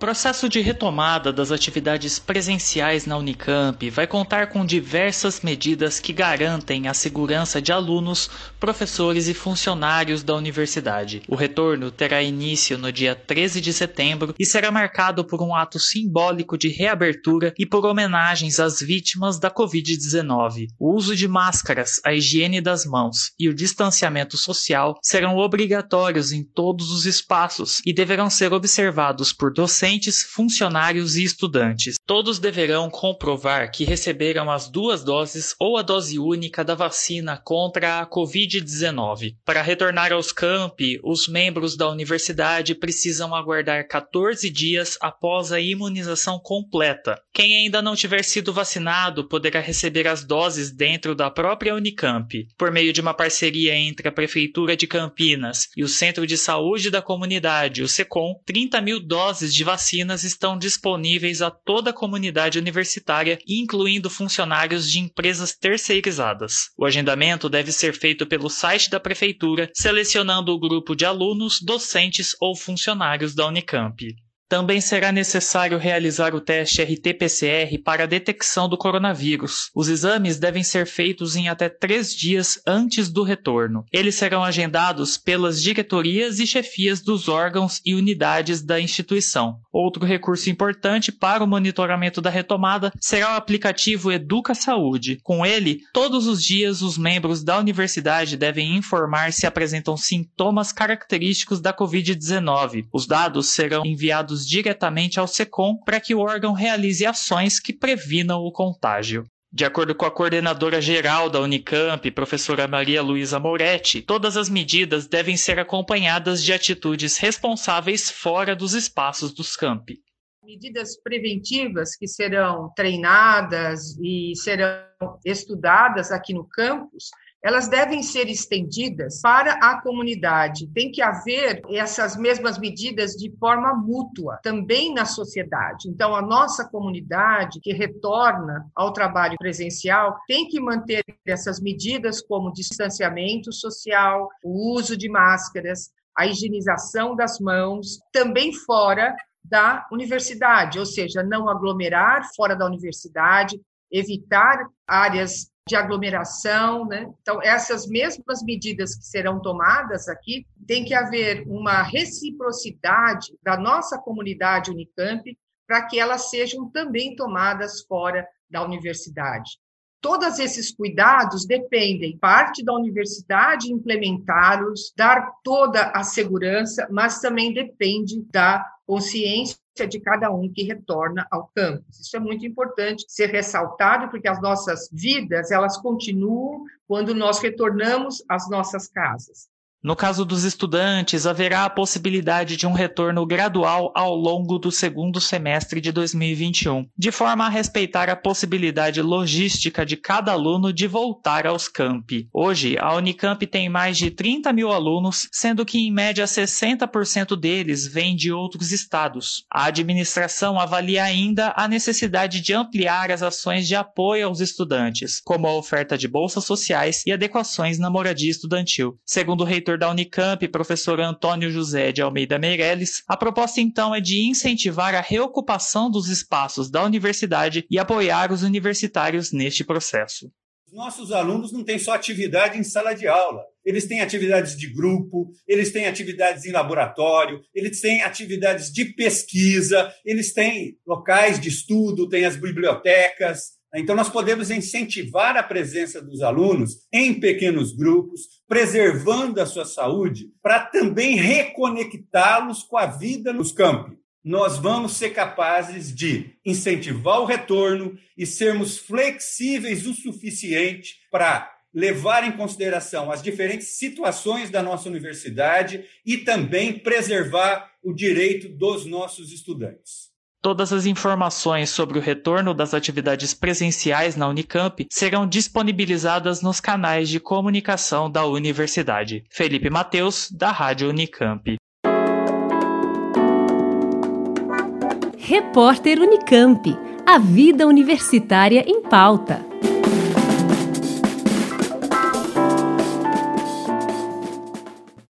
Processo de retomada das atividades presenciais na Unicamp vai contar com diversas medidas que garantem a segurança de alunos, professores e funcionários da universidade. O retorno terá início no dia 13 de setembro e será marcado por um ato simbólico de reabertura e por homenagens às vítimas da Covid-19. O uso de máscaras, a higiene das mãos e o distanciamento social serão obrigatórios em todos os espaços e deverão ser observados por docentes docentes, funcionários e estudantes. Todos deverão comprovar que receberam as duas doses ou a dose única da vacina contra a Covid-19. Para retornar aos campi, os membros da universidade precisam aguardar 14 dias após a imunização completa. Quem ainda não tiver sido vacinado poderá receber as doses dentro da própria Unicamp, por meio de uma parceria entre a Prefeitura de Campinas e o Centro de Saúde da Comunidade, o SECOM. 30 mil doses de vacinas estão disponíveis a toda a comunidade universitária, incluindo funcionários de empresas terceirizadas. O agendamento deve ser feito pelo site da Prefeitura, selecionando o grupo de alunos, docentes ou funcionários da Unicamp. Também será necessário realizar o teste RT-PCR para a detecção do coronavírus. Os exames devem ser feitos em até três dias antes do retorno. Eles serão agendados pelas diretorias e chefias dos órgãos e unidades da instituição. Outro recurso importante para o monitoramento da retomada será o aplicativo Educa Saúde. Com ele, todos os dias os membros da universidade devem informar se apresentam sintomas característicos da Covid-19. Os dados serão enviados diretamente ao SECOM para que o órgão realize ações que previnam o contágio. De acordo com a coordenadora geral da Unicamp, professora Maria Luísa Moretti, todas as medidas devem ser acompanhadas de atitudes responsáveis fora dos espaços dos campi. Medidas preventivas que serão treinadas e serão estudadas aqui no campus elas devem ser estendidas para a comunidade. Tem que haver essas mesmas medidas de forma mútua, também na sociedade. Então, a nossa comunidade que retorna ao trabalho presencial tem que manter essas medidas como distanciamento social, o uso de máscaras, a higienização das mãos, também fora da universidade, ou seja, não aglomerar fora da universidade, evitar áreas de aglomeração, né? Então, essas mesmas medidas que serão tomadas aqui, tem que haver uma reciprocidade da nossa comunidade Unicamp para que elas sejam também tomadas fora da universidade. Todos esses cuidados dependem parte da universidade implementá-los, dar toda a segurança, mas também depende da consciência de cada um que retorna ao campus. Isso é muito importante ser ressaltado, porque as nossas vidas, elas continuam quando nós retornamos às nossas casas. No caso dos estudantes, haverá a possibilidade de um retorno gradual ao longo do segundo semestre de 2021, de forma a respeitar a possibilidade logística de cada aluno de voltar aos campi. Hoje, a Unicamp tem mais de 30 mil alunos, sendo que em média 60% deles vêm de outros estados. A administração avalia ainda a necessidade de ampliar as ações de apoio aos estudantes, como a oferta de bolsas sociais e adequações na moradia estudantil. Segundo o reitor reitor da Unicamp, professor Antônio José de Almeida Meirelles, a proposta então é de incentivar a reocupação dos espaços da universidade e apoiar os universitários neste processo. Os nossos alunos não têm só atividade em sala de aula, eles têm atividades de grupo, eles têm atividades em laboratório, eles têm atividades de pesquisa, eles têm locais de estudo, têm as bibliotecas, então, nós podemos incentivar a presença dos alunos em pequenos grupos, preservando a sua saúde, para também reconectá-los com a vida nos campos. Nós vamos ser capazes de incentivar o retorno e sermos flexíveis o suficiente para levar em consideração as diferentes situações da nossa universidade e também preservar o direito dos nossos estudantes. Todas as informações sobre o retorno das atividades presenciais na Unicamp serão disponibilizadas nos canais de comunicação da universidade. Felipe Mateus, da Rádio Unicamp. Repórter Unicamp. A Vida Universitária em Pauta.